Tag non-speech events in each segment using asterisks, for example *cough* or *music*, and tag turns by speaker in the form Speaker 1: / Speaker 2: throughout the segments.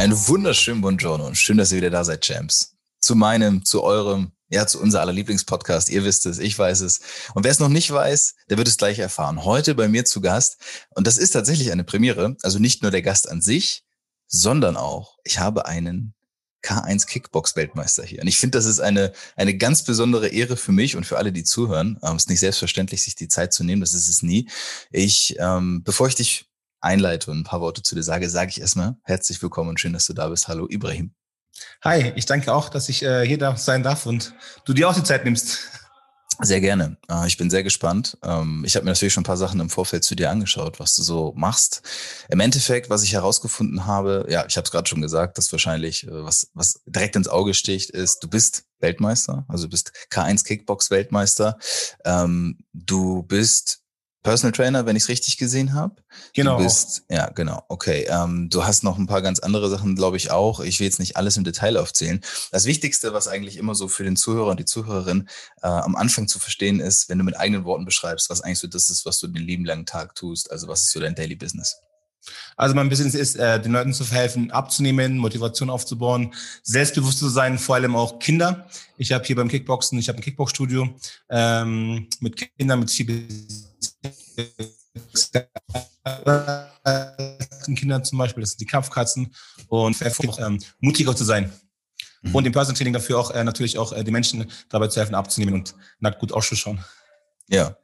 Speaker 1: Ein wunderschönen Buongiorno und schön, dass ihr wieder da seid, Champs. Zu meinem, zu eurem, ja, zu unser aller Lieblingspodcast. Ihr wisst es, ich weiß es. Und wer es noch nicht weiß, der wird es gleich erfahren. Heute bei mir zu Gast. Und das ist tatsächlich eine Premiere. Also nicht nur der Gast an sich, sondern auch, ich habe einen K1 Kickbox Weltmeister hier. Und ich finde, das ist eine, eine ganz besondere Ehre für mich und für alle, die zuhören. Ähm, es ist nicht selbstverständlich, sich die Zeit zu nehmen. Das ist es nie. Ich, ähm, bevor ich dich einleite und ein paar Worte zu dir sage, sage ich erstmal herzlich willkommen und schön, dass du da bist. Hallo, Ibrahim.
Speaker 2: Hi, ich danke auch, dass ich äh, hier da sein darf und du dir auch die Zeit nimmst.
Speaker 1: Sehr gerne. Äh, ich bin sehr gespannt. Ähm, ich habe mir natürlich schon ein paar Sachen im Vorfeld zu dir angeschaut, was du so machst. Im Endeffekt, was ich herausgefunden habe, ja, ich habe es gerade schon gesagt, dass wahrscheinlich, äh, was, was direkt ins Auge sticht, ist, du bist Weltmeister, also du bist K1 Kickbox Weltmeister. Ähm, du bist Personal Trainer, wenn ich es richtig gesehen habe.
Speaker 2: Genau.
Speaker 1: Du bist, ja, genau. Okay. Ähm, du hast noch ein paar ganz andere Sachen, glaube ich, auch. Ich will jetzt nicht alles im Detail aufzählen. Das Wichtigste, was eigentlich immer so für den Zuhörer und die Zuhörerin äh, am Anfang zu verstehen ist, wenn du mit eigenen Worten beschreibst, was eigentlich so das ist, was du den lieben langen Tag tust. Also was ist so dein Daily Business?
Speaker 2: Also mein Business ist, äh, den Leuten zu verhelfen, abzunehmen, Motivation aufzubauen, selbstbewusst zu sein, vor allem auch Kinder. Ich habe hier beim Kickboxen, ich habe ein Kickboxstudio ähm, mit Kindern mit viel Kindern zum Beispiel, das sind die Kampfkatzen und auch ähm, mutiger zu sein. Mhm. Und im Personal Training dafür auch äh, natürlich auch äh, die Menschen dabei zu helfen, abzunehmen und nackt gut auszuschauen.
Speaker 1: Ja,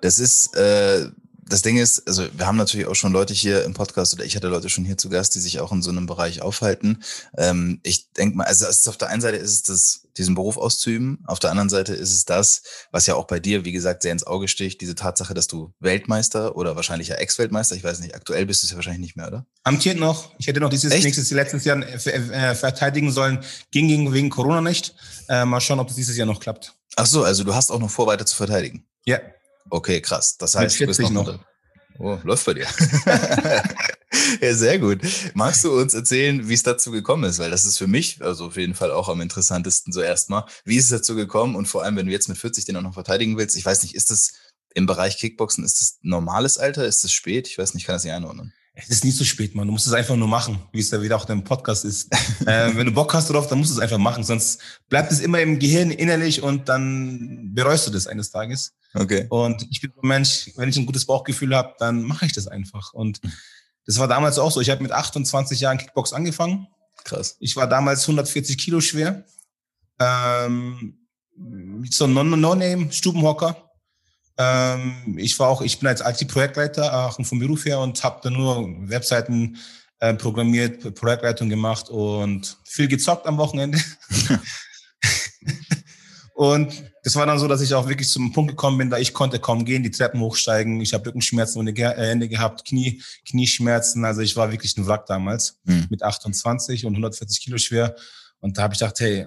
Speaker 1: das ist äh, das Ding ist, also wir haben natürlich auch schon Leute hier im Podcast oder ich hatte Leute schon hier zu Gast, die sich auch in so einem Bereich aufhalten. Ähm, ich denke mal, also ist auf der einen Seite ist es das, diesen Beruf auszuüben, auf der anderen Seite ist es das, was ja auch bei dir, wie gesagt, sehr ins Auge sticht, diese Tatsache, dass du Weltmeister oder wahrscheinlich ja Ex-Weltmeister, ich weiß nicht, aktuell bist du es ja wahrscheinlich nicht mehr, oder?
Speaker 2: Amtiert noch. Ich hätte noch dieses Echt? nächstes letztes Jahr äh, äh, verteidigen sollen, ging gegen wegen Corona nicht. Äh, mal schauen, ob das dieses Jahr noch klappt.
Speaker 1: Ach so, also du hast auch noch vor, weiter zu verteidigen.
Speaker 2: Ja.
Speaker 1: Okay, krass. Das heißt,
Speaker 2: du bist noch, noch.
Speaker 1: Oh, läuft bei dir. *laughs* ja, sehr gut. Magst du uns erzählen, wie es dazu gekommen ist? Weil das ist für mich, also auf jeden Fall auch am interessantesten so erstmal. Wie ist es dazu gekommen? Und vor allem, wenn du jetzt mit 40 den auch noch verteidigen willst, ich weiß nicht, ist das im Bereich Kickboxen, ist das normales Alter? Ist das spät? Ich weiß nicht, ich kann das nicht einordnen.
Speaker 2: Es ist nicht so spät, man. Du musst es einfach nur machen, wie es ja wieder auch in deinem Podcast ist. *laughs* äh, wenn du Bock hast drauf, dann musst du es einfach machen. Sonst bleibt es immer im Gehirn innerlich und dann bereust du das eines Tages.
Speaker 1: Okay.
Speaker 2: Und ich bin so ein Mensch, wenn ich ein gutes Bauchgefühl habe, dann mache ich das einfach. Und das war damals auch so. Ich habe mit 28 Jahren Kickbox angefangen.
Speaker 1: Krass.
Speaker 2: Ich war damals 140 Kilo schwer. Ähm, so ein No-Name-Stubenhocker ähm, ich war auch, ich bin als IT-Projektleiter auch vom Beruf her und habe dann nur Webseiten äh, programmiert, Projektleitung gemacht und viel gezockt am Wochenende. *laughs* und das war dann so, dass ich auch wirklich zum Punkt gekommen bin, da ich konnte kaum gehen, die Treppen hochsteigen. Ich habe Rückenschmerzen ohne Ende gehabt, Knie, Knieschmerzen. Also ich war wirklich ein Wrack damals mhm. mit 28 und 140 Kilo schwer. Und da habe ich gedacht, hey,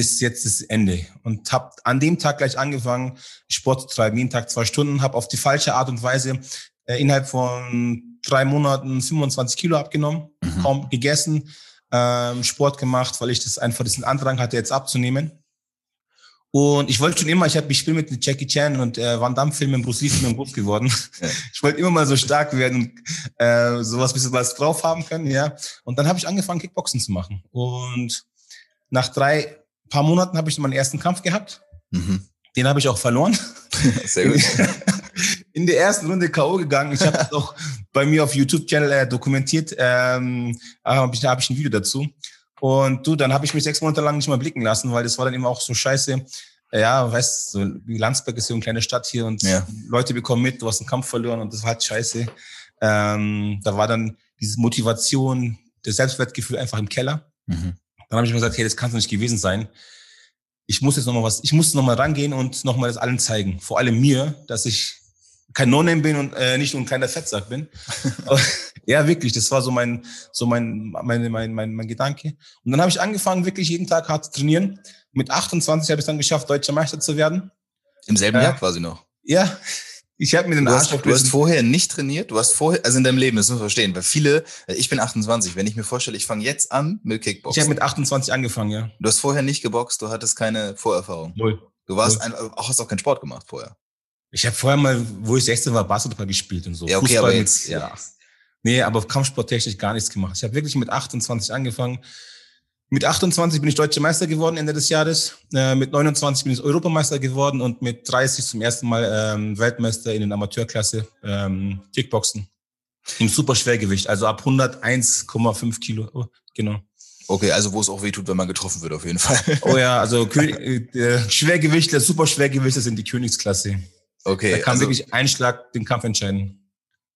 Speaker 2: ist jetzt das Ende. Und habe an dem Tag gleich angefangen, Sport zu treiben, jeden Tag zwei Stunden, habe auf die falsche Art und Weise äh, innerhalb von drei Monaten 25 Kilo abgenommen, mhm. kaum gegessen, ähm, Sport gemacht, weil ich das einfach diesen Andrang hatte, jetzt abzunehmen. Und ich wollte schon immer, ich habe ich bin mit Jackie Chan und äh, Van Damme Filmen, Bruce Lee Filmen groß geworden. Ja. *laughs* Ich wollte immer mal so stark werden und äh, sowas bisschen was drauf haben können, ja. Und dann habe ich angefangen Kickboxen zu machen. Und nach drei paar Monaten habe ich meinen ersten Kampf gehabt. Mhm. Den habe ich auch verloren. *laughs*
Speaker 1: Sehr gut. *laughs*
Speaker 2: In der ersten Runde K.O. gegangen. Ich habe *laughs* auch bei mir auf YouTube-Channel äh, dokumentiert. Ähm, habe ich, hab ich ein Video dazu. Und du, dann habe ich mich sechs Monate lang nicht mal blicken lassen, weil das war dann immer auch so scheiße. Ja, weißt du, so, wie Landsberg ist so eine kleine Stadt hier und ja. Leute bekommen mit, du hast einen Kampf verloren und das war halt scheiße. Ähm, da war dann diese Motivation, das Selbstwertgefühl einfach im Keller. Mhm. Dann habe ich mir gesagt, hey, das kann es nicht gewesen sein. Ich muss jetzt nochmal was, ich muss nochmal rangehen und nochmal das allen zeigen. Vor allem mir, dass ich kein No-Name bin und äh, nicht nur ein kleiner Fettsack bin. *laughs* ja, wirklich, das war so mein, so mein, mein, mein, mein, mein Gedanke. Und dann habe ich angefangen, wirklich jeden Tag hart zu trainieren. Mit 28 habe ich dann geschafft, deutscher Meister zu werden.
Speaker 1: Im selben äh, Jahr quasi noch.
Speaker 2: Ja, ich habe mir den
Speaker 1: du
Speaker 2: Arsch
Speaker 1: hast, Du hast vorher nicht trainiert, du hast vorher, also in deinem Leben, das muss man verstehen, weil viele, äh, ich bin 28, wenn ich mir vorstelle, ich fange jetzt an mit Kickboxen.
Speaker 2: Ich habe mit 28 angefangen, ja.
Speaker 1: Du hast vorher nicht geboxt, du hattest keine Vorerfahrung.
Speaker 2: Null.
Speaker 1: Du warst Null. ein, auch hast auch keinen Sport gemacht vorher.
Speaker 2: Ich habe vorher mal, wo ich 16 war, Basketball gespielt und so.
Speaker 1: Ja, okay, Fußball aber jetzt, mit, ja.
Speaker 2: Nee, aber kampfsporttechnisch gar nichts gemacht. Ich habe wirklich mit 28 angefangen. Mit 28 bin ich deutscher Meister geworden Ende des Jahres. Äh, mit 29 bin ich Europameister geworden und mit 30 zum ersten Mal ähm, Weltmeister in den Amateurklasse ähm, Kickboxen. Im Superschwergewicht, also ab 101,5 Kilo. Oh, genau.
Speaker 1: Okay, also wo es auch weh tut, wenn man getroffen wird, auf jeden Fall. *laughs*
Speaker 2: Oh ja, also *laughs* äh, Schwergewicht, der Superschwergewichte sind die Königsklasse.
Speaker 1: Okay.
Speaker 2: Da kann also, wirklich ein Schlag den Kampf entscheiden.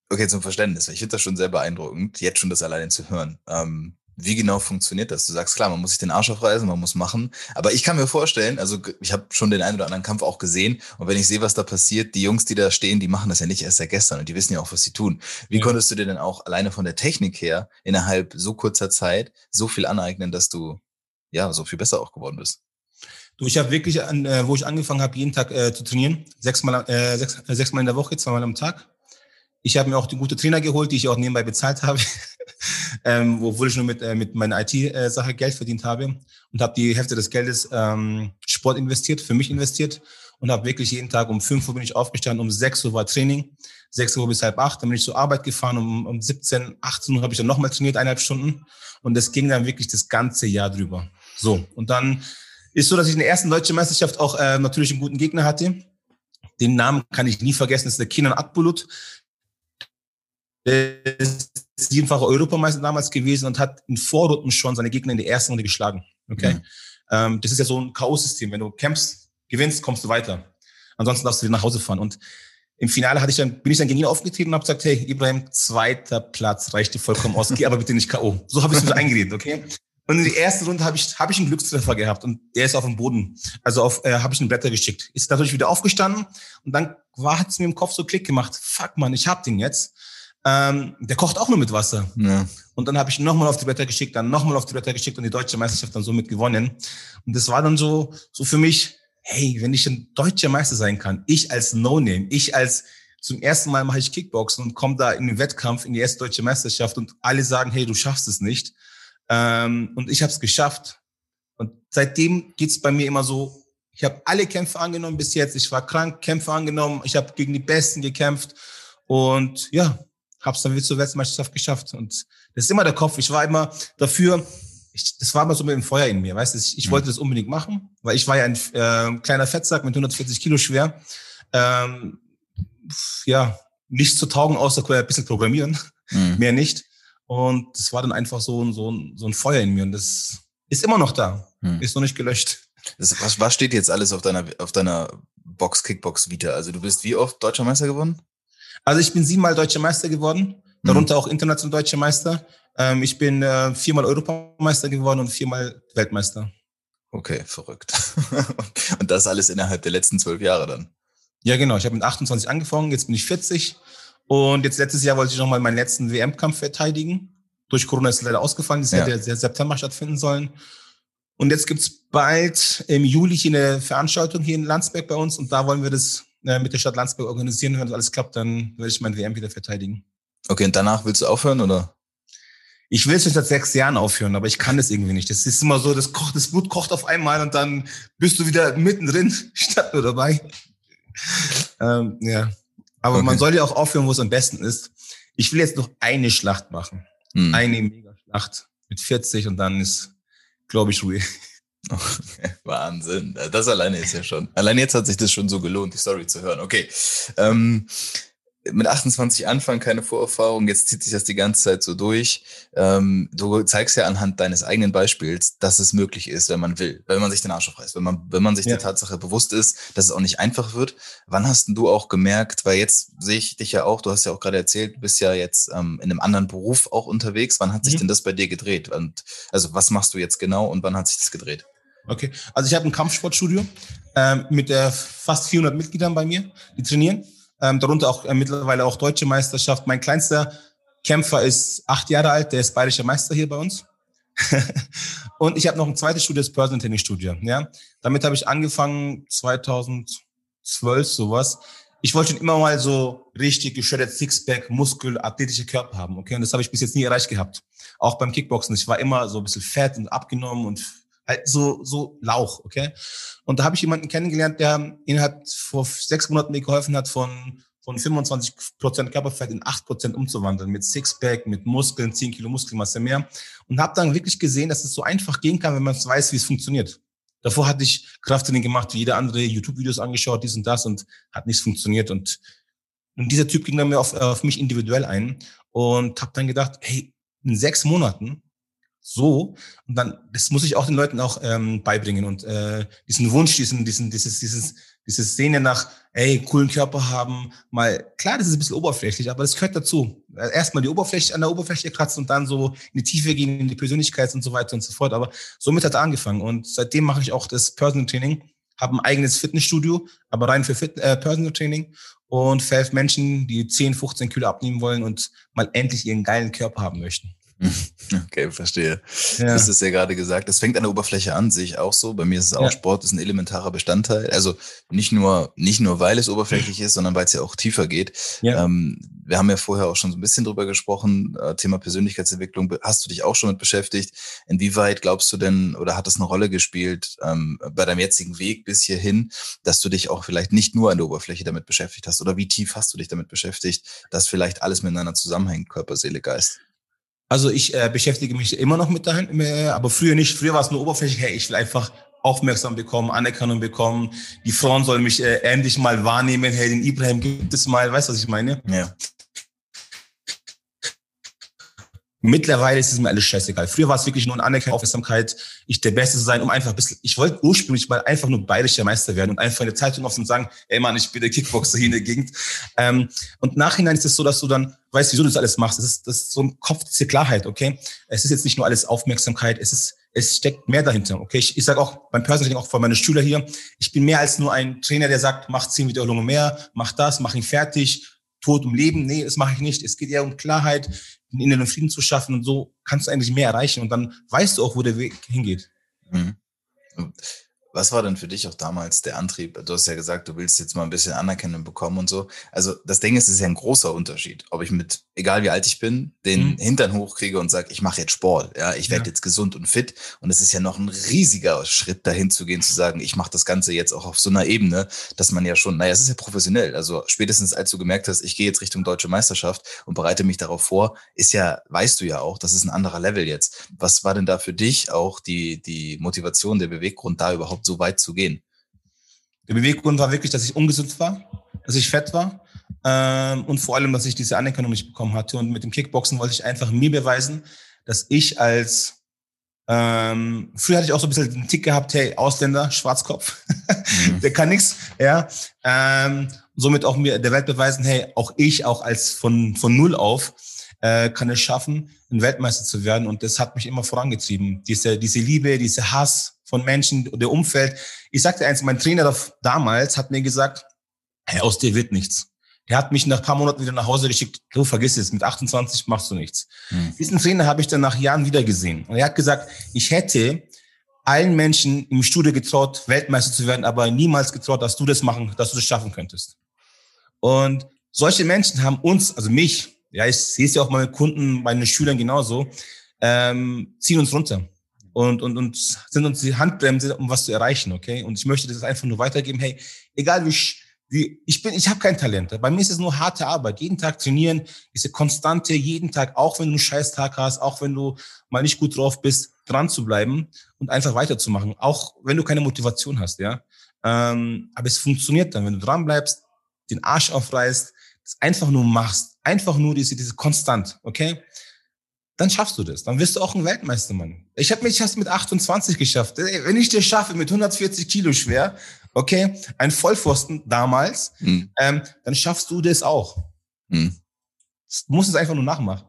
Speaker 1: Okay, zum Verständnis. Ich finde das schon sehr beeindruckend, jetzt schon das alleine zu hören. Ähm, wie genau funktioniert das? Du sagst, klar, man muss sich den Arsch aufreißen, man muss machen. Aber ich kann mir vorstellen, also ich habe schon den einen oder anderen Kampf auch gesehen. Und wenn ich sehe, was da passiert, die Jungs, die da stehen, die machen das ja nicht erst seit gestern und die wissen ja auch, was sie tun. Wie ja. konntest du dir denn auch alleine von der Technik her innerhalb so kurzer Zeit so viel aneignen, dass du ja so viel besser auch geworden bist?
Speaker 2: Du, ich habe wirklich, an, äh, wo ich angefangen habe, jeden Tag äh, zu trainieren, sechsmal, äh, sechs, äh, sechsmal in der Woche, zweimal am Tag. Ich habe mir auch die gute Trainer geholt, die ich auch nebenbei bezahlt habe, *laughs* ähm, obwohl ich nur mit, äh, mit meiner IT-Sache Geld verdient habe und habe die Hälfte des Geldes ähm, Sport investiert, für mich investiert und habe wirklich jeden Tag um 5 Uhr bin ich aufgestanden, um 6 Uhr war Training, 6 Uhr bis halb 8, dann bin ich zur Arbeit gefahren, um, um 17, 18 Uhr habe ich dann nochmal trainiert, eineinhalb Stunden und das ging dann wirklich das ganze Jahr drüber. So, und dann ist so, dass ich in der ersten deutschen Meisterschaft auch äh, natürlich einen guten Gegner hatte. Den Namen kann ich nie vergessen, das ist der Kinan Akbulut. Der ist siebenfacher Europameister damals gewesen und hat in Vorrunden schon seine Gegner in der ersten Runde geschlagen. Okay. Mhm. Ähm, das ist ja so ein K.O.-System. Wenn du kämpfst, gewinnst, kommst du weiter. Ansonsten darfst du wieder nach Hause fahren. Und im Finale hatte ich dann, bin ich dann gegen ihn aufgetreten und habe gesagt, hey, Ibrahim, zweiter Platz reicht dir vollkommen aus, geh aber bitte nicht K.O. So habe ich es mir eingeredet, okay? Und in der ersten Runde habe ich, hab ich einen Glückstreffer gehabt und der ist auf dem Boden. Also auf, äh, habe ich einen Blätter geschickt. Ist natürlich wieder aufgestanden und dann war hat's mir im Kopf so Klick gemacht. Fuck man, ich hab den jetzt. Ähm, der kocht auch nur mit Wasser. Ja. Und dann habe ich nochmal auf die Blätter geschickt, dann nochmal auf die Blätter geschickt und die deutsche Meisterschaft dann somit gewonnen. Und das war dann so, so für mich, hey, wenn ich ein deutscher Meister sein kann, ich als No-Name, ich als zum ersten Mal mache ich Kickboxen und komme da in den Wettkampf in die erste deutsche Meisterschaft und alle sagen, hey, du schaffst es nicht ähm, und ich habe es geschafft. Und seitdem geht's bei mir immer so, ich habe alle Kämpfe angenommen bis jetzt. Ich war krank, Kämpfe angenommen. Ich habe gegen die Besten gekämpft. Und ja, habe es dann wieder zur Weltmeisterschaft geschafft. Und das ist immer der Kopf. Ich war immer dafür, ich, das war immer so mit dem Feuer in mir. Weißt du, ich, ich mhm. wollte das unbedingt machen, weil ich war ja ein äh, kleiner Fettsack mit 140 Kilo schwer. Ähm, ja, nichts zu taugen, außer ein bisschen programmieren. Mhm. *laughs* Mehr nicht. Und das war dann einfach so ein, so ein, so ein Feuer in mir. Und das ist immer noch da. Hm. Ist noch nicht gelöscht.
Speaker 1: Das, was, was steht jetzt alles auf deiner, auf deiner Box, Kickbox Vita? Also du bist wie oft Deutscher Meister geworden?
Speaker 2: Also ich bin siebenmal Deutscher Meister geworden, darunter hm. auch international Deutscher Meister. Ähm, ich bin äh, viermal Europameister geworden und viermal Weltmeister.
Speaker 1: Okay, verrückt. *laughs* und das alles innerhalb der letzten zwölf Jahre dann?
Speaker 2: Ja, genau. Ich habe mit 28 angefangen, jetzt bin ich 40 und jetzt letztes Jahr wollte ich nochmal meinen letzten WM-Kampf verteidigen. Durch Corona ist es leider ausgefallen. Das ja. hätte der September stattfinden sollen. Und jetzt gibt's bald im Juli hier eine Veranstaltung hier in Landsberg bei uns. Und da wollen wir das mit der Stadt Landsberg organisieren. Wenn das alles klappt, dann werde ich mein WM wieder verteidigen.
Speaker 1: Okay, und danach willst du aufhören, oder?
Speaker 2: Ich will es nicht seit sechs Jahren aufhören, aber ich kann das irgendwie nicht. Das ist immer so, das kocht, das Blut kocht auf einmal und dann bist du wieder mittendrin, *laughs* statt nur dabei. ähm, ja. Aber okay. man soll ja auch aufhören, wo es am besten ist. Ich will jetzt noch eine Schlacht machen. Hm. Eine Mega-Schlacht mit 40 und dann ist, glaube ich, Ruhe. *laughs*
Speaker 1: Wahnsinn. Das alleine ist ja schon. Allein jetzt hat sich das schon so gelohnt, die Story zu hören. Okay. Ähm, mit 28 anfangen, keine Vorerfahrung, jetzt zieht sich das die ganze Zeit so durch. Ähm, du zeigst ja anhand deines eigenen Beispiels, dass es möglich ist, wenn man will, wenn man sich den Arsch aufreißt, wenn man, wenn man sich ja. der Tatsache bewusst ist, dass es auch nicht einfach wird. Wann hast du auch gemerkt, weil jetzt sehe ich dich ja auch, du hast ja auch gerade erzählt, du bist ja jetzt ähm, in einem anderen Beruf auch unterwegs. Wann hat sich mhm. denn das bei dir gedreht? Und also was machst du jetzt genau und wann hat sich das gedreht?
Speaker 2: Okay, also ich habe ein Kampfsportstudio ähm, mit äh, fast 400 Mitgliedern bei mir, die trainieren ähm, darunter auch äh, mittlerweile auch deutsche Meisterschaft. Mein kleinster Kämpfer ist acht Jahre alt, der ist bayerischer Meister hier bei uns. *laughs* und ich habe noch ein zweites Studio, das Personal Training Studio. Ja, damit habe ich angefangen 2012 sowas. Ich wollte schon immer mal so richtig geschreddert Sixpack, Muskel, athletische Körper haben. Okay, und das habe ich bis jetzt nie erreicht gehabt. Auch beim Kickboxen. Ich war immer so ein bisschen fett und abgenommen und so so Lauch. Okay, und da habe ich jemanden kennengelernt, der hat vor sechs Monaten mir geholfen hat, von, von 25 Prozent Körperfett in 8 Prozent umzuwandeln. Mit Sixpack, mit Muskeln, 10 Kilo Muskelmasse mehr. Und habe dann wirklich gesehen, dass es so einfach gehen kann, wenn man weiß, wie es funktioniert. Davor hatte ich Krafttraining gemacht, wie jeder andere, YouTube-Videos angeschaut, dies und das und hat nichts funktioniert. Und, und dieser Typ ging dann mir auf, auf mich individuell ein und habe dann gedacht, hey, in sechs Monaten so. Und dann, das muss ich auch den Leuten auch ähm, beibringen und äh, diesen Wunsch, diesen, diesen, dieses, dieses, dieses Szene nach, ey, coolen Körper haben, mal, klar, das ist ein bisschen oberflächlich, aber das gehört dazu. Erstmal die Oberfläche, an der Oberfläche kratzen und dann so in die Tiefe gehen, in die Persönlichkeit und so weiter und so fort. Aber somit hat er angefangen und seitdem mache ich auch das Personal Training, habe ein eigenes Fitnessstudio, aber rein für Fit, äh, Personal Training und für Menschen, die 10, 15 Kilo abnehmen wollen und mal endlich ihren geilen Körper haben möchten. *laughs*
Speaker 1: Okay, verstehe. Ja. Das ist ja gerade gesagt. Es fängt an der Oberfläche an, sehe ich auch so. Bei mir ist es auch ja. Sport, ist ein elementarer Bestandteil. Also nicht nur, nicht nur, weil es oberflächlich ist, sondern weil es ja auch tiefer geht. Ja. Ähm, wir haben ja vorher auch schon so ein bisschen drüber gesprochen. Äh, Thema Persönlichkeitsentwicklung. Hast du dich auch schon mit beschäftigt? Inwieweit glaubst du denn oder hat das eine Rolle gespielt ähm, bei deinem jetzigen Weg bis hierhin, dass du dich auch vielleicht nicht nur an der Oberfläche damit beschäftigt hast? Oder wie tief hast du dich damit beschäftigt, dass vielleicht alles miteinander zusammenhängt, Körper, Seele, Geist?
Speaker 2: Also ich äh, beschäftige mich immer noch mit dahin, äh, aber früher nicht. Früher war es nur oberflächlich. Hey, ich will einfach aufmerksam bekommen, Anerkennung bekommen. Die Frauen sollen mich äh, endlich mal wahrnehmen. Hey, den Ibrahim gibt es mal. Weißt du, was ich meine? Ja. Mittlerweile ist es mir alles scheißegal. Früher war es wirklich nur eine Anerkennung, Aufmerksamkeit, ich der Beste zu sein, um einfach ein bisschen, ich wollte ursprünglich mal einfach nur bayerischer Meister werden und einfach in der Zeitung offen sagen, ey Mann, ich bin der Kickboxer hier in der Gegend. Ähm, und nachhinein ist es so, dass du dann weißt, wieso du das alles machst. Das ist, das ist so ein Kopf, diese Klarheit, okay? Es ist jetzt nicht nur alles Aufmerksamkeit, es ist, es steckt mehr dahinter, okay? Ich, ich sage auch beim Personal auch vor meine Schüler hier, ich bin mehr als nur ein Trainer, der sagt, mach zehn Wiederholungen mehr, mach das, mach ihn fertig, Tod um Leben. Nee, das mache ich nicht. Es geht eher um Klarheit, den inneren Frieden zu schaffen und so kannst du eigentlich mehr erreichen und dann weißt du auch, wo der Weg hingeht. Mhm.
Speaker 1: Was war denn für dich auch damals der Antrieb? Du hast ja gesagt, du willst jetzt mal ein bisschen Anerkennung bekommen und so. Also das Ding ist, es ist ja ein großer Unterschied, ob ich mit, egal wie alt ich bin, den mhm. Hintern hochkriege und sage, ich mache jetzt Sport, ja, ich werde ja. jetzt gesund und fit. Und es ist ja noch ein riesiger Schritt dahin zu gehen, zu sagen, ich mache das Ganze jetzt auch auf so einer Ebene, dass man ja schon, naja, es ist ja professionell. Also spätestens als du gemerkt hast, ich gehe jetzt Richtung deutsche Meisterschaft und bereite mich darauf vor, ist ja, weißt du ja auch, das ist ein anderer Level jetzt. Was war denn da für dich auch die, die Motivation, der Beweggrund, da überhaupt so weit zu gehen?
Speaker 2: Der Beweggrund war wirklich, dass ich ungesund war, dass ich fett war ähm, und vor allem, dass ich diese Anerkennung nicht bekommen hatte. Und mit dem Kickboxen wollte ich einfach mir beweisen, dass ich als ähm, früher hatte ich auch so ein bisschen den Tick gehabt, hey, Ausländer, Schwarzkopf, *laughs* mhm. der kann nichts, ja. Ähm, somit auch mir der Welt beweisen, hey, auch ich, auch als von, von null auf, äh, kann es schaffen, ein Weltmeister zu werden. Und das hat mich immer vorangetrieben. Diese, diese Liebe, diese Hass, von Menschen, der Umfeld. Ich sagte eins, mein Trainer damals hat mir gesagt, hey, aus dir wird nichts. Der hat mich nach ein paar Monaten wieder nach Hause geschickt, du vergiss es, mit 28 machst du nichts. Hm. Diesen Trainer habe ich dann nach Jahren wieder gesehen. Und er hat gesagt, ich hätte allen Menschen im Studio getraut, Weltmeister zu werden, aber niemals getraut, dass du das machen, dass du das schaffen könntest. Und solche Menschen haben uns, also mich, ja, ich sehe es ja auch meine Kunden, meine Schülern genauso, ähm, ziehen uns runter und, und, und sind uns die Handbremse, um was zu erreichen, okay? Und ich möchte das einfach nur weitergeben, hey, egal wie, wie ich bin, ich habe kein Talent. Bei mir ist es nur harte Arbeit. Jeden Tag trainieren, diese konstante, jeden Tag, auch wenn du einen Scheißtag hast, auch wenn du mal nicht gut drauf bist, dran zu bleiben und einfach weiterzumachen, auch wenn du keine Motivation hast, ja. Ähm, aber es funktioniert dann, wenn du dran bleibst, den Arsch aufreißt, das einfach nur machst, einfach nur diese, diese konstant, okay? Dann schaffst du das. Dann wirst du auch ein Weltmeister, Mann. Ich habe mich erst mit 28 geschafft. Wenn ich dir schaffe, mit 140 Kilo schwer, okay, ein Vollpfosten damals, mhm. ähm, dann schaffst du das auch. Mhm. Du musst es einfach nur nachmachen.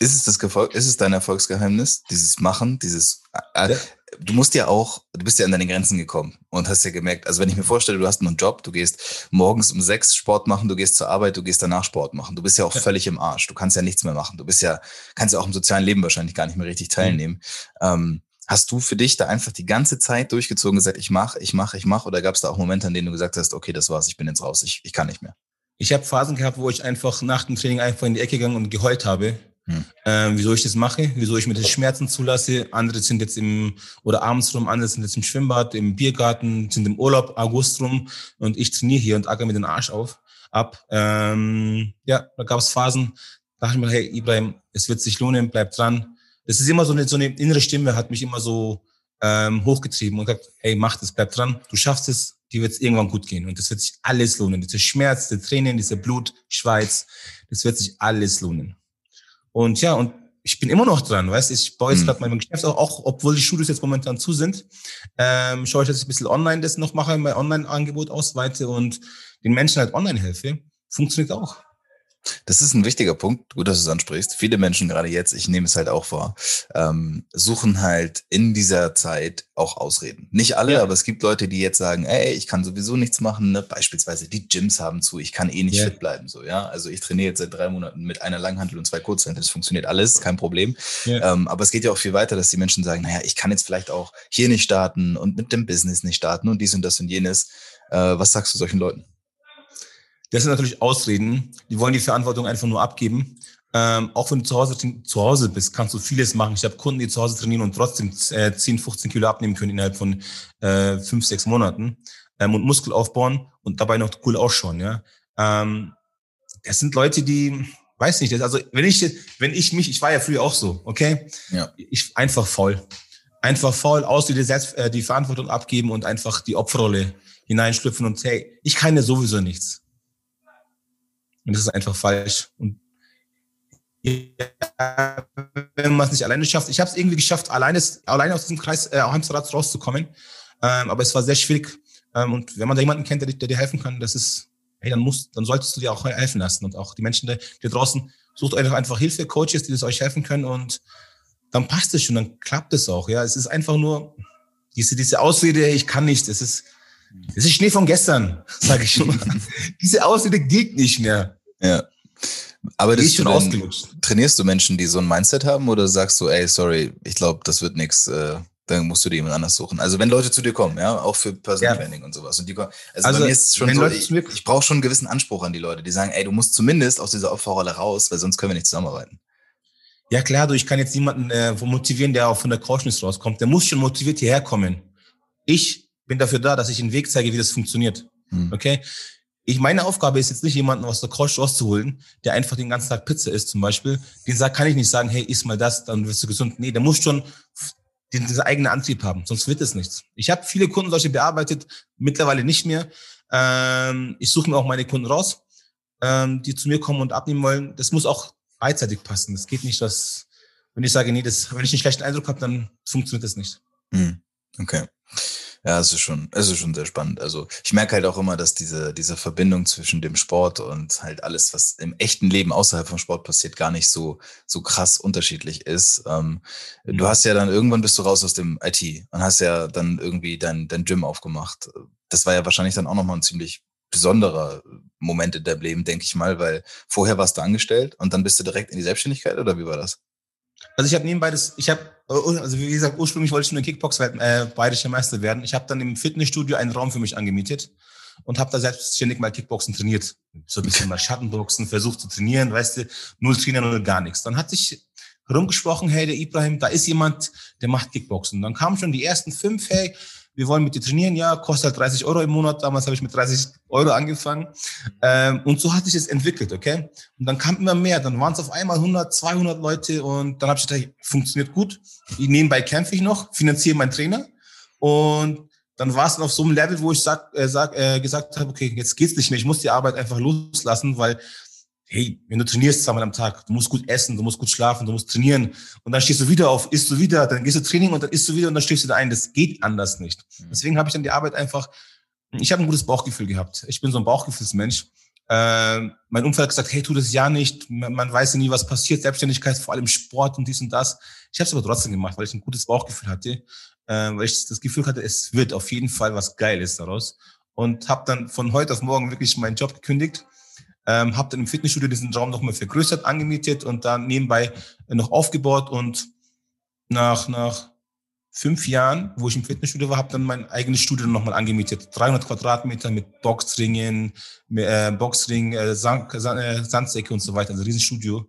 Speaker 1: Ist es das Gefolg, ist es dein Erfolgsgeheimnis? Dieses Machen, dieses, äh, ja. du musst ja auch, du bist ja an deine Grenzen gekommen und hast ja gemerkt, also wenn ich mir vorstelle, du hast einen Job, du gehst morgens um sechs Sport machen, du gehst zur Arbeit, du gehst danach Sport machen. Du bist ja auch ja. völlig im Arsch. Du kannst ja nichts mehr machen. Du bist ja, kannst ja auch im sozialen Leben wahrscheinlich gar nicht mehr richtig teilnehmen. Mhm. Ähm, Hast du für dich da einfach die ganze Zeit durchgezogen gesagt, ich mache, ich mache, ich mache? Oder gab es da auch Momente, an denen du gesagt hast, okay, das war's, ich bin jetzt raus, ich, ich kann nicht mehr?
Speaker 2: Ich habe Phasen gehabt, wo ich einfach nach dem Training einfach in die Ecke gegangen und geheult habe. Hm. Ähm, wieso ich das mache, wieso ich mir das Schmerzen zulasse. Andere sind jetzt im, oder abends rum, andere sind jetzt im Schwimmbad, im Biergarten, sind im Urlaub, August rum und ich trainiere hier und acker mir den Arsch auf, ab. Ähm, ja, da gab es Phasen, da dachte ich mir, hey Ibrahim, es wird sich lohnen, bleib dran das ist immer so eine, so eine innere Stimme, hat mich immer so ähm, hochgetrieben und gesagt, hey, mach das, bleib dran, du schaffst es, dir wird es irgendwann gut gehen. Und das wird sich alles lohnen. Dieser Schmerz, diese Tränen, dieser Blut, Schweiz, das wird sich alles lohnen. Und ja, und ich bin immer noch dran, weißt ich baue jetzt mhm. gerade mein Geschäft auch, auch, obwohl die Studios jetzt momentan zu sind, ähm, schaue ich, dass ich ein bisschen online das noch mache, mein Online-Angebot ausweite und den Menschen halt online helfe. Funktioniert auch.
Speaker 1: Das ist ein wichtiger Punkt, gut, dass du es ansprichst. Viele Menschen, gerade jetzt, ich nehme es halt auch vor, ähm, suchen halt in dieser Zeit auch Ausreden. Nicht alle, ja. aber es gibt Leute, die jetzt sagen, ey, ich kann sowieso nichts machen. Ne? Beispielsweise die Gyms haben zu, ich kann eh nicht ja. fit bleiben. So, ja. Also ich trainiere jetzt seit drei Monaten mit einer Langhantel und zwei Kurzhanteln. Das funktioniert alles, kein Problem. Ja. Ähm, aber es geht ja auch viel weiter, dass die Menschen sagen, naja, ich kann jetzt vielleicht auch hier nicht starten und mit dem Business nicht starten und dies und das und jenes. Äh, was sagst du solchen Leuten?
Speaker 2: Das sind natürlich Ausreden. Die wollen die Verantwortung einfach nur abgeben. Ähm, auch wenn du zu Hause, zu Hause bist, kannst du vieles machen. Ich habe Kunden, die zu Hause trainieren und trotzdem äh, 10, 15 Kilo abnehmen können innerhalb von äh, 5, 6 Monaten ähm, und Muskel aufbauen und dabei noch cool ausschauen. Ja, ähm, Das sind Leute, die, weiß nicht, das, also wenn ich, wenn ich mich, ich war ja früher auch so, okay? Ja. Ich einfach faul. Einfach faul, aus die, Selbst, äh, die Verantwortung abgeben und einfach die Opferrolle hineinschlüpfen und hey, ich kann ja sowieso nichts. Und das ist einfach falsch. Und wenn man es nicht alleine schafft, ich habe es irgendwie geschafft, alleine, alleine aus diesem Kreis äh, Hamsterrad rauszukommen. Ähm, aber es war sehr schwierig. Ähm, und wenn man da jemanden kennt, der, der dir helfen kann, das ist, hey, dann musst, dann solltest du dir auch helfen lassen. Und auch die Menschen, die, die draußen, sucht euch einfach Hilfe, Coaches, die das euch helfen können und dann passt es schon, dann klappt es auch. Ja, es ist einfach nur diese, diese Ausrede, ich kann nicht. Es ist, es ist Schnee von gestern, *laughs* sage ich schon diese Ausrede gilt nicht mehr.
Speaker 1: Ja. Aber das schon ausgelutscht. Trainierst du Menschen, die so ein Mindset haben oder sagst du, ey, sorry, ich glaube, das wird nix, äh, dann musst du dir jemand anders suchen. Also wenn Leute zu dir kommen, ja, auch für Personal ja. Training und sowas. Und die kommen, also, also bei mir ist es schon so, ich, ich brauche schon einen gewissen Anspruch an die Leute, die sagen, ey, du musst zumindest aus dieser Opferrolle raus, weil sonst können wir nicht zusammenarbeiten.
Speaker 2: Ja klar, du, ich kann jetzt niemanden äh, motivieren, der auch von der Couch nicht rauskommt. Der muss schon motiviert hierher kommen. Ich bin dafür da, dass ich einen Weg zeige, wie das funktioniert. Hm. Okay? Ich, meine Aufgabe ist jetzt nicht, jemanden aus der Couch rauszuholen, der einfach den ganzen Tag Pizza isst zum Beispiel. Den sagt, kann ich nicht sagen, hey, iss mal das, dann wirst du gesund. Nee, der muss schon den, diesen eigenen Antrieb haben, sonst wird es nichts. Ich habe viele Kunden solche bearbeitet, mittlerweile nicht mehr. Ähm, ich suche mir auch meine Kunden raus, ähm, die zu mir kommen und abnehmen wollen. Das muss auch beidseitig passen. Das geht nicht, dass, wenn ich sage, nee, das, wenn ich einen schlechten Eindruck habe, dann funktioniert das nicht.
Speaker 1: Hm, okay. Ja, es ist schon, es ist schon sehr spannend. Also ich merke halt auch immer, dass diese, diese Verbindung zwischen dem Sport und halt alles, was im echten Leben außerhalb vom Sport passiert, gar nicht so, so krass unterschiedlich ist. Ähm, Du mhm. hast ja dann irgendwann bist du raus aus dem IT und hast ja dann irgendwie dein, dein Gym aufgemacht. Das war ja wahrscheinlich dann auch nochmal ein ziemlich besonderer Moment in deinem Leben, denke ich mal, weil vorher warst du angestellt und dann bist du direkt in die Selbstständigkeit oder wie war das?
Speaker 2: Also ich habe nebenbei das, ich habe, also wie gesagt, ursprünglich wollte ich nur Kickbox äh, bayerischer Meister werden. Ich habe dann im Fitnessstudio einen Raum für mich angemietet und habe da selbstständig mal Kickboxen trainiert. So ein bisschen mal Schattenboxen, versucht zu trainieren, weißt du, null Trainer, null gar nichts. Dann hat sich rumgesprochen, hey, der Ibrahim, da ist jemand, der macht Kickboxen. Dann kamen schon die ersten fünf, hey, wir wollen mit dir trainieren, ja, kostet halt 30 Euro im Monat. Damals habe ich mit 30 Euro angefangen. Ähm, und so hat sich das entwickelt, okay? Und dann kam immer mehr. Dann waren es auf einmal 100, 200 Leute und dann habe ich gedacht, funktioniert gut. Nebenbei kämpfe ich noch, finanziere meinen Trainer. Und dann war es auf so einem Level, wo ich sag, äh, sag, äh, gesagt habe, okay, jetzt geht's nicht mehr, ich muss die Arbeit einfach loslassen, weil hey, wenn du trainierst zweimal am Tag, du musst gut essen, du musst gut schlafen, du musst trainieren und dann stehst du wieder auf, isst du wieder, dann gehst du Training und dann isst du wieder und dann stehst du da ein. Das geht anders nicht. Mhm. Deswegen habe ich dann die Arbeit einfach, ich habe ein gutes Bauchgefühl gehabt. Ich bin so ein Bauchgefühlsmensch. Äh, mein Umfeld hat gesagt, hey, tu das ja nicht, man, man weiß ja nie, was passiert, Selbstständigkeit, vor allem Sport und dies und das. Ich habe es aber trotzdem gemacht, weil ich ein gutes Bauchgefühl hatte, äh, weil ich das Gefühl hatte, es wird auf jeden Fall was Geiles daraus. Und habe dann von heute auf morgen wirklich meinen Job gekündigt ähm, habe dann im Fitnessstudio diesen Raum nochmal vergrößert, angemietet und dann nebenbei noch aufgebaut und nach, nach fünf Jahren, wo ich im Fitnessstudio war, habe dann mein eigenes Studio nochmal angemietet. 300 Quadratmeter mit Boxringen, mit, äh, Boxring, äh, Sand, äh, Sandsäcke und so weiter, also Riesenstudio.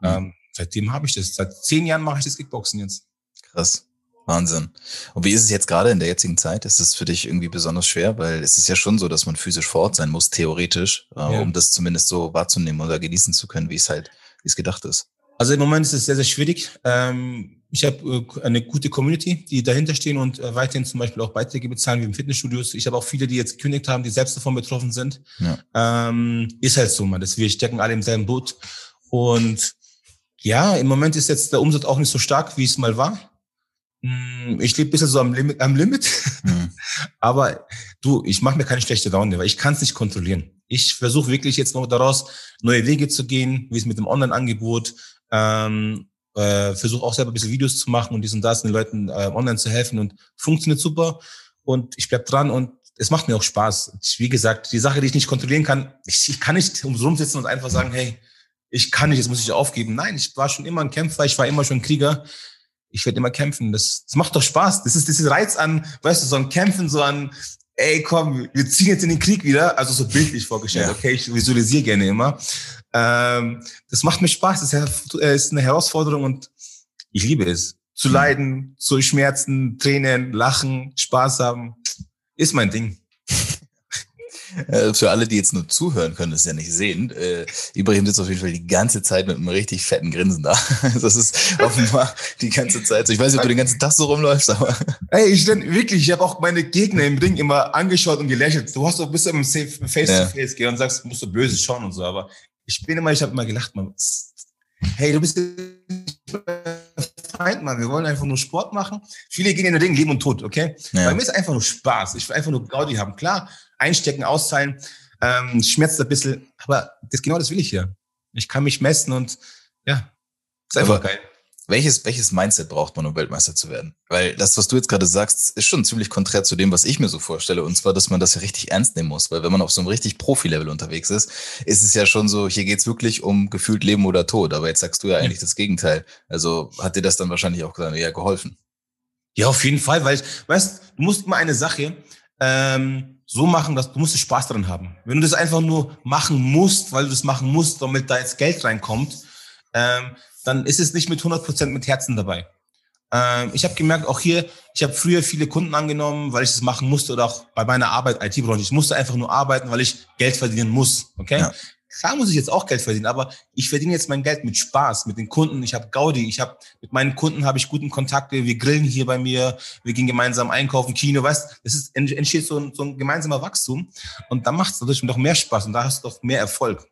Speaker 2: Mhm. Ähm, seitdem habe ich das. Seit zehn Jahren mache ich das Kickboxen jetzt.
Speaker 1: Krass. Wahnsinn. Und wie ist es jetzt gerade in der jetzigen Zeit? Ist es für dich irgendwie besonders schwer? Weil es ist ja schon so, dass man physisch vor Ort sein muss, theoretisch, äh, ja. um das zumindest so wahrzunehmen oder genießen zu können, wie es halt, wie es gedacht ist.
Speaker 2: Also im Moment ist es sehr, sehr schwierig. Ähm, ich habe äh, eine gute Community, die dahinter stehen und äh, weiterhin zum Beispiel auch Beiträge bezahlen wie im Fitnessstudios. Ich habe auch viele, die jetzt gekündigt haben, die selbst davon betroffen sind. Ja. Ähm, ist halt so, man. Das wir stecken alle im selben Boot. Und ja, im Moment ist jetzt der Umsatz auch nicht so stark, wie es mal war. Hm, ich lebe ein bisschen so am Limit, am Limit. Mhm. *laughs* aber du, ich mache mir keine schlechte Laune, weil ich kann es nicht kontrollieren. Ich versuche wirklich jetzt noch daraus neue Wege zu gehen, wie es mit dem Online-Angebot. Ähm, äh, versuche auch selber ein bisschen Videos zu machen und dies und das den Leuten äh, online zu helfen und funktioniert super. Und ich bleib dran und es macht mir auch Spaß. Ich, wie gesagt, die Sache, die ich nicht kontrollieren kann, ich, ich kann nicht ums rumsitzen und einfach sagen, hey, ich kann nicht, jetzt muss ich aufgeben. Nein, ich war schon immer ein Kämpfer, ich war immer schon ein Krieger ich werde immer kämpfen. Das, das macht doch Spaß. Das ist dieser Reiz an, weißt du, so ein Kämpfen, so an, ey, komm, wir ziehen jetzt in den Krieg wieder. Also so bildlich vorgestellt. Ja. Okay, ich visualisiere gerne immer. Ähm, das macht mir Spaß. Das ist eine Herausforderung und ich liebe es. Zu mhm. leiden, zu schmerzen, Tränen, lachen, Spaß haben, ist mein Ding.
Speaker 1: Äh, für alle, die jetzt nur zuhören, können es ja nicht sehen. Äh, Ibrahim sitzt auf jeden Fall die ganze Zeit mit einem richtig fetten Grinsen da. *laughs* Das ist offenbar die ganze Zeit so. Ich weiß nicht, ob du den ganzen Tag so rumläufst, aber. *laughs*
Speaker 2: Ey, ich denn wirklich, ich habe auch meine Gegner im Ring immer angeschaut und gelächelt. Du hast doch bis im Face-to-Face gehen und sagst, musst du böse schauen und so. Aber ich bin immer, ich habe immer gelacht, man. Hey, du bist Feind, Mann. Wir wollen einfach nur Sport machen. Viele gehen in den Ring, Leben und Tod, okay? Ja. Bei mir ist einfach nur Spaß. Ich will einfach nur Gaudi haben. Klar, einstecken, auszahlen, ähm, schmerzt ein bisschen, aber das genau das will ich hier. Ich kann mich messen und ja, ist einfach aber geil.
Speaker 1: Welches, welches Mindset braucht man, um Weltmeister zu werden? Weil das, was du jetzt gerade sagst, ist schon ziemlich konträr zu dem, was ich mir so vorstelle. Und zwar, dass man das ja richtig ernst nehmen muss. Weil wenn man auf so einem richtig Profi-Level unterwegs ist, ist es ja schon so, hier geht's wirklich um gefühlt Leben oder Tod. Aber jetzt sagst du ja eigentlich ja. das Gegenteil. Also hat dir das dann wahrscheinlich auch eher geholfen?
Speaker 2: Ja, auf jeden Fall, weil, weißt, du musst immer eine Sache, ähm, so machen, dass du musst Spaß dran haben. Wenn du das einfach nur machen musst, weil du das machen musst, damit da jetzt Geld reinkommt, ähm, dann ist es nicht mit 100 Prozent mit Herzen dabei. Ähm, ich habe gemerkt, auch hier, ich habe früher viele Kunden angenommen, weil ich das machen musste oder auch bei meiner Arbeit, IT-Branche. Ich musste einfach nur arbeiten, weil ich Geld verdienen muss. Okay? Ja. Klar muss ich jetzt auch Geld verdienen, aber ich verdiene jetzt mein Geld mit Spaß, mit den Kunden. Ich habe Gaudi, ich habe mit meinen Kunden habe ich guten Kontakt. Wir grillen hier bei mir, wir gehen gemeinsam einkaufen, Kino, weißt? Es ist entsteht so ein, so ein gemeinsamer Wachstum und da macht es natürlich noch mehr Spaß und da hast du doch mehr Erfolg.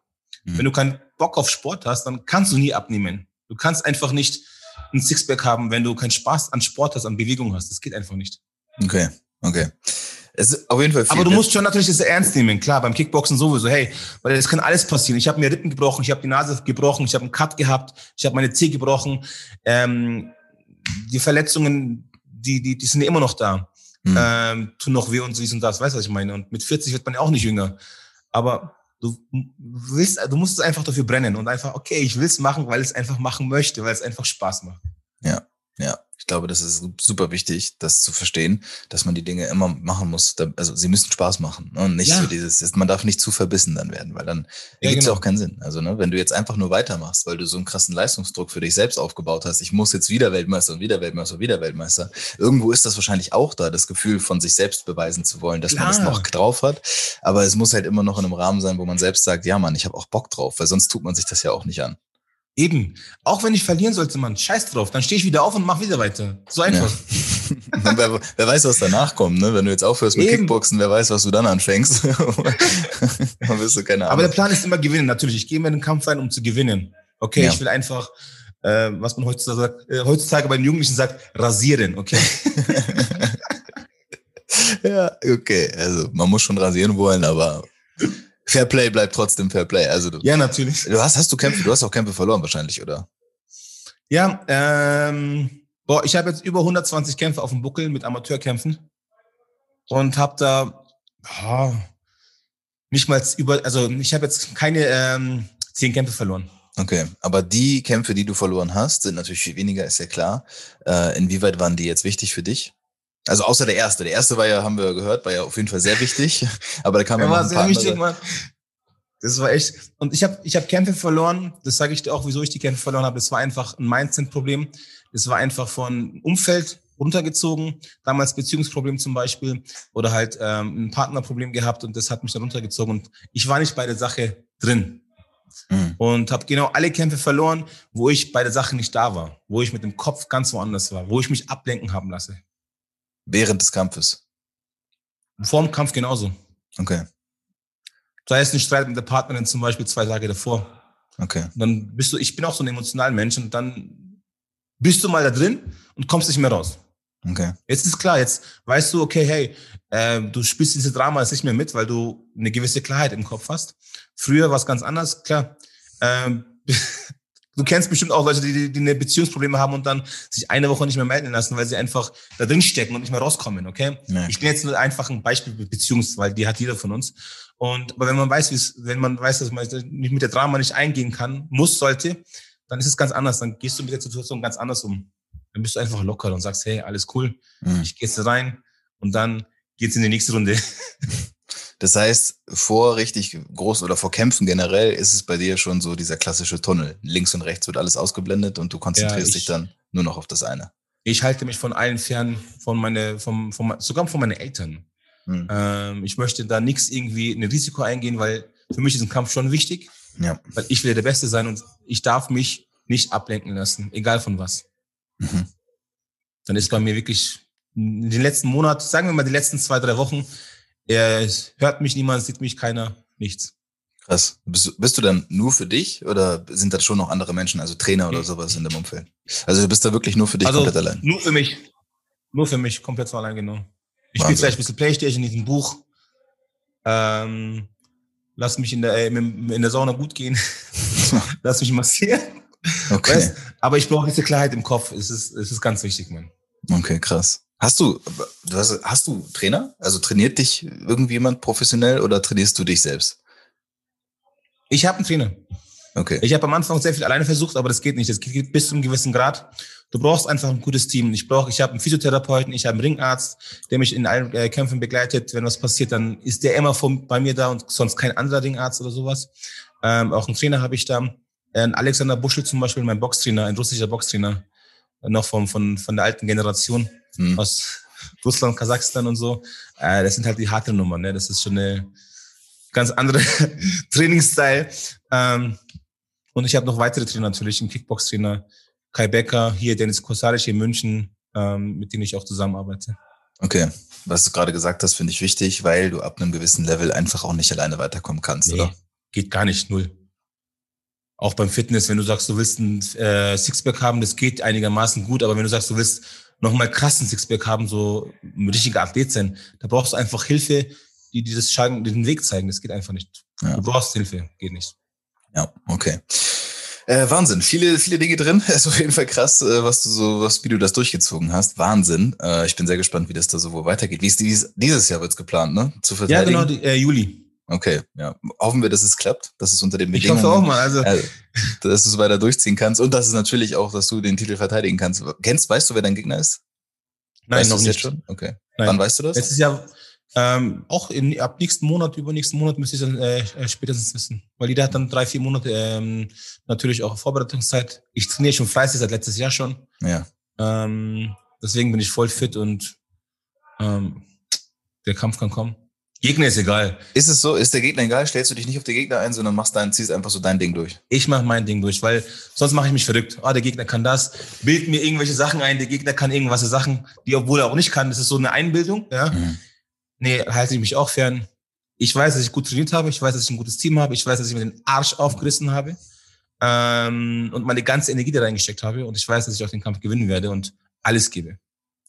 Speaker 2: Mhm. Wenn du keinen Bock auf Sport hast, dann kannst du nie abnehmen. Du kannst einfach nicht ein Sixpack haben, wenn du keinen Spaß an Sport hast, an Bewegung hast. Das geht einfach nicht.
Speaker 1: Okay, okay. Es ist auf jeden Fall
Speaker 2: viel. Aber du musst schon natürlich das ernst nehmen, klar, beim Kickboxen sowieso. Hey, weil es kann alles passieren. Ich habe mir Rippen gebrochen, ich habe die Nase gebrochen, ich habe einen Cut gehabt, ich habe meine Zeh gebrochen. Ähm, die Verletzungen, die, die, die sind immer noch da. Hm. Ähm, tun noch weh und dies und das, weißt du, was ich meine? Und mit 40 wird man ja auch nicht jünger. Aber du willst, du musst es einfach dafür brennen und einfach, okay, ich will es machen, weil es einfach machen möchte, weil es einfach Spaß macht.
Speaker 1: Ja, ja. Ich glaube, das ist super wichtig, das zu verstehen, dass man die Dinge immer machen muss. Also sie müssen Spaß machen ne? und nicht ja. so dieses, man darf nicht zu verbissen dann werden, weil dann ja, gibt es genau. auch keinen Sinn. Also ne, wenn du jetzt einfach nur weitermachst, weil du so einen krassen Leistungsdruck für dich selbst aufgebaut hast, ich muss jetzt wieder Weltmeister und wieder Weltmeister und wieder Weltmeister, irgendwo ist das wahrscheinlich auch da, das Gefühl von sich selbst beweisen zu wollen, dass Klar. man es noch drauf hat. Aber es muss halt immer noch in einem Rahmen sein, wo man selbst sagt, ja Mann, ich habe auch Bock drauf, weil sonst tut man sich das ja auch nicht an.
Speaker 2: Eben. Auch wenn ich verlieren sollte, man, scheiß drauf. Dann stehe ich wieder auf und mach wieder weiter. So einfach. *laughs*
Speaker 1: wer, wer, weiß, was danach kommt, ne? Wenn du jetzt aufhörst mit Eben. Kickboxen, wer weiß, was du dann anfängst. *laughs* dann
Speaker 2: wirst du keine Ahnung. Aber der Plan ist immer gewinnen, natürlich. Ich gehe in den Kampf rein, um zu gewinnen. Okay, ja. ich will einfach, äh, was man heutzutage, sagt, äh, heutzutage bei den Jugendlichen sagt, rasieren, okay? *laughs*
Speaker 1: ja, okay. Also man muss schon rasieren wollen, aber Fairplay bleibt trotzdem Fairplay. Also du,
Speaker 2: ja, natürlich.
Speaker 1: Du hast, hast du Kämpfe, du hast auch Kämpfe verloren wahrscheinlich, oder?
Speaker 2: Ja, ähm, boah, ich habe jetzt über 120 Kämpfe auf dem Buckel mit Amateurkämpfen und habe da oh, nicht mal über, also ich habe jetzt keine ähm, zehn Kämpfe verloren.
Speaker 1: Okay, aber die Kämpfe, die du verloren hast, sind natürlich viel weniger, ist ja klar. Äh, inwieweit waren die jetzt wichtig für dich? Also außer der erste. Der erste war ja, haben wir gehört, war ja auf jeden Fall sehr wichtig. *laughs* Aber da kam ja, ja noch ein paar wichtig, Mann.
Speaker 2: Das war echt. Und ich habe ich hab Kämpfe verloren. Das sage ich dir auch, wieso ich die Kämpfe verloren habe. Das war einfach ein Mindset-Problem. Das war einfach von Umfeld runtergezogen. Damals Beziehungsproblem zum Beispiel oder halt ähm, ein Partnerproblem gehabt und das hat mich dann runtergezogen. Und ich war nicht bei der Sache drin. Mhm. Und habe genau alle Kämpfe verloren, wo ich bei der Sache nicht da war, wo ich mit dem Kopf ganz woanders war, wo ich mich ablenken haben lasse.
Speaker 1: Während des Kampfes?
Speaker 2: Vor dem Kampf genauso.
Speaker 1: Okay.
Speaker 2: Sei es ein Streit mit der Partnerin zum Beispiel zwei Tage davor.
Speaker 1: Okay.
Speaker 2: dann bist du, ich bin auch so ein emotionaler Mensch und dann bist du mal da drin und kommst nicht mehr raus.
Speaker 1: Okay.
Speaker 2: Jetzt ist klar, jetzt weißt du, okay, hey, äh, du spielst diese Drama jetzt nicht mehr mit, weil du eine gewisse Klarheit im Kopf hast. Früher war es ganz anders, klar. Ähm, *laughs* Du kennst bestimmt auch Leute, die, die eine Beziehungsprobleme haben und dann sich eine Woche nicht mehr melden lassen, weil sie einfach da drin stecken und nicht mehr rauskommen, okay? Nee. Ich bin jetzt nur einfach ein Beispiel Beziehungs, weil die hat jeder von uns. Und aber wenn man weiß, wie es, wenn man weiß, dass man nicht mit der Drama nicht eingehen kann, muss, sollte, dann ist es ganz anders. Dann gehst du mit der Situation ganz anders um. Dann bist du einfach locker und sagst, hey, alles cool, mhm. ich gehe jetzt rein und dann geht's in die nächste Runde. *laughs*
Speaker 1: Das heißt, vor richtig großen oder vor Kämpfen generell ist es bei dir schon so dieser klassische Tunnel. Links und rechts wird alles ausgeblendet und du konzentrierst ja, dich dann nur noch auf das eine.
Speaker 2: Ich halte mich von allen fern, von meine, vom, vom, sogar von meinen Eltern. Hm. Ähm, ich möchte da nichts irgendwie ein Risiko eingehen, weil für mich ist ein Kampf schon wichtig. Ja. Weil ich will der Beste sein und ich darf mich nicht ablenken lassen, egal von was. Mhm. Dann ist bei mir wirklich in den letzten Monat, sagen wir mal die letzten zwei, drei Wochen, er hört mich niemand, sieht mich keiner, nichts.
Speaker 1: Krass. Bist, bist du dann nur für dich oder sind da schon noch andere Menschen, also Trainer oder sowas in dem Umfeld? Also du bist da wirklich nur für dich
Speaker 2: also,
Speaker 1: komplett allein?
Speaker 2: Nur für mich. Nur für mich, komplett so allein, genau. Ich spiele vielleicht ein bisschen Playstation in diesem Buch. Ähm, lass mich in der, äh, in der Sauna gut gehen. *laughs* lass mich massieren. Okay. Weißt? Aber ich brauche diese Klarheit im Kopf. Es ist, es ist ganz wichtig, Mann.
Speaker 1: Okay, krass. Hast du, du hast, hast du Trainer? Also trainiert dich irgendjemand professionell oder trainierst du dich selbst?
Speaker 2: Ich habe einen Trainer.
Speaker 1: Okay.
Speaker 2: Ich habe am Anfang sehr viel alleine versucht, aber das geht nicht. Das geht bis zu einem gewissen Grad. Du brauchst einfach ein gutes Team. Ich brauche, ich habe einen Physiotherapeuten, ich habe einen Ringarzt, der mich in allen äh, Kämpfen begleitet. Wenn was passiert, dann ist der immer von, bei mir da und sonst kein anderer Ringarzt oder sowas. Ähm, auch einen Trainer habe ich da. Äh, Alexander Buschel zum Beispiel, mein Boxtrainer, ein russischer Boxtrainer, noch von, von, von der alten Generation hm. aus Russland, Kasachstan und so. Äh, das sind halt die harte Nummern. Ne? Das ist schon eine ganz andere *laughs* Trainingsstyle. Ähm, und ich habe noch weitere Trainer natürlich, einen Kickbox-Trainer, Kai Becker, hier Dennis Kosaric hier in München, ähm, mit denen ich auch zusammenarbeite.
Speaker 1: Okay, was du gerade gesagt hast, finde ich wichtig, weil du ab einem gewissen Level einfach auch nicht alleine weiterkommen kannst, nee, oder?
Speaker 2: Geht gar nicht, null. Auch beim Fitness, wenn du sagst, du willst ein äh, Sixpack haben, das geht einigermaßen gut, aber wenn du sagst, du willst nochmal krassen Sixpack haben, so ein richtiger Athlet sein, da brauchst du einfach Hilfe, die dir das Scheiden, den Weg zeigen. Das geht einfach nicht. Ja. Du brauchst Hilfe, geht nicht.
Speaker 1: Ja, okay. Äh, Wahnsinn, viele, viele Dinge drin. *laughs* Ist auf jeden Fall krass, äh, was du so, was, wie du das durchgezogen hast. Wahnsinn. Äh, ich bin sehr gespannt, wie das da so wohl weitergeht. Wie ist dieses, dieses Jahr wird's geplant, ne?
Speaker 2: Zu verteidigen? Ja, genau, die, äh, Juli.
Speaker 1: Okay, ja. Hoffen wir, dass es klappt, dass es unter den Bedingungen. Ich
Speaker 2: hoffe auch mal, also.
Speaker 1: Äh, dass du es weiter durchziehen kannst und dass es natürlich auch, dass du den Titel verteidigen kannst. Kennst, weißt du, wer dein Gegner ist?
Speaker 2: Nein, weißt noch nicht. Jetzt schon?
Speaker 1: Okay. Nein. Wann weißt du das?
Speaker 2: Letztes Jahr, ähm, auch in, ab nächsten Monat, übernächsten Monat müsste ich dann äh, äh, spätestens wissen. Weil jeder hat dann drei, vier Monate ähm, natürlich auch Vorbereitungszeit. Ich trainiere schon fleißig seit letztes Jahr schon.
Speaker 1: Ja.
Speaker 2: Ähm, deswegen bin ich voll fit und ähm, der Kampf kann kommen. Gegner ist egal.
Speaker 1: Ist es so? Ist der Gegner egal? Stellst du dich nicht auf den Gegner ein, sondern machst dein, ziehst einfach so dein Ding durch?
Speaker 2: Ich mache mein Ding durch, weil sonst mache ich mich verrückt. Ah, der Gegner kann das. Bild mir irgendwelche Sachen ein. Der Gegner kann irgendwas Sachen, die obwohl er auch nicht kann. Das ist so eine Einbildung. Ja. Mhm. Nee, halte ich mich auch fern. Ich weiß, dass ich gut trainiert habe. Ich weiß, dass ich ein gutes Team habe. Ich weiß, dass ich mir den Arsch aufgerissen habe ähm, und meine ganze Energie da reingesteckt habe. Und ich weiß, dass ich auch den Kampf gewinnen werde und alles gebe.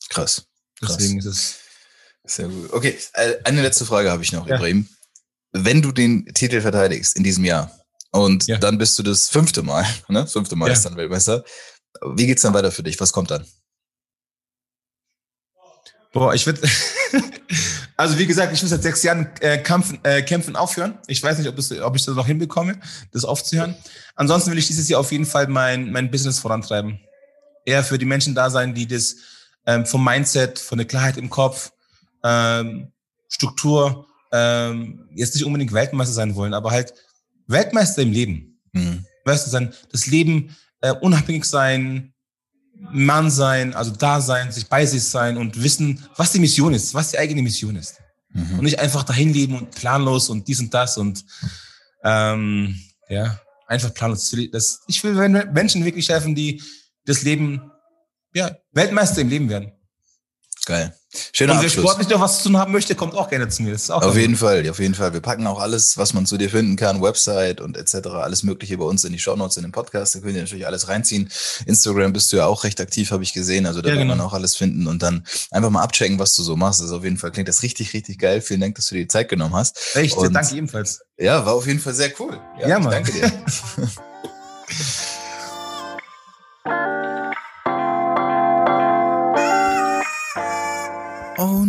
Speaker 1: Krass.
Speaker 2: Krass. Deswegen ist es
Speaker 1: sehr gut. Okay, äh, eine letzte Frage habe ich noch, ja. Ibrahim. Wenn du den Titel verteidigst in diesem Jahr und ja. dann bist du das fünfte Mal, *laughs* ne? Fünfte Mal ja. ist dann Weltmeister. Wie geht's dann weiter für dich? Was kommt dann?
Speaker 2: Boah, ich würde, *laughs* also wie gesagt, ich will seit sechs Jahren äh, kämpfen, äh, kämpfen aufhören. Ich weiß nicht, ob, das, ob ich das noch hinbekomme, das aufzuhören. Ansonsten will ich dieses Jahr auf jeden Fall mein, mein Business vorantreiben. Eher für die Menschen da sein, die das ähm, vom Mindset, von der Klarheit im Kopf, ähm, Struktur, ähm, jetzt nicht unbedingt Weltmeister sein wollen, aber halt Weltmeister im Leben. Mhm. Weißt du, sein, das Leben äh, unabhängig sein, Mann sein, also da sein, sich bei sich sein und wissen, was die Mission ist, was die eigene Mission ist. Mhm. Und nicht einfach dahin leben und planlos und dies und das und ähm, ja, einfach planlos. Das, ich will Menschen wirklich helfen, die das Leben, ja, Weltmeister im Leben werden.
Speaker 1: Geil.
Speaker 2: Schöner Und wer Abschluss. sportlich noch was zu tun haben möchte, kommt auch gerne zu mir.
Speaker 1: auf jeden gut. Fall, auf jeden Fall. Wir packen auch alles, was man zu dir finden kann, Website und etc., alles Mögliche bei uns in die Shownotes, in den Podcast. Da könnt ihr natürlich alles reinziehen. Instagram bist du ja auch recht aktiv, habe ich gesehen. Also da ja, kann genau. man auch alles finden und dann einfach mal abchecken, was du so machst. Also auf jeden Fall klingt das richtig, richtig geil. Vielen Dank, dass du dir die Zeit genommen hast.
Speaker 2: Echt, und danke ebenfalls.
Speaker 1: Ja, war auf jeden Fall sehr cool.
Speaker 2: Ja, ja Mann.
Speaker 1: Danke dir. *laughs*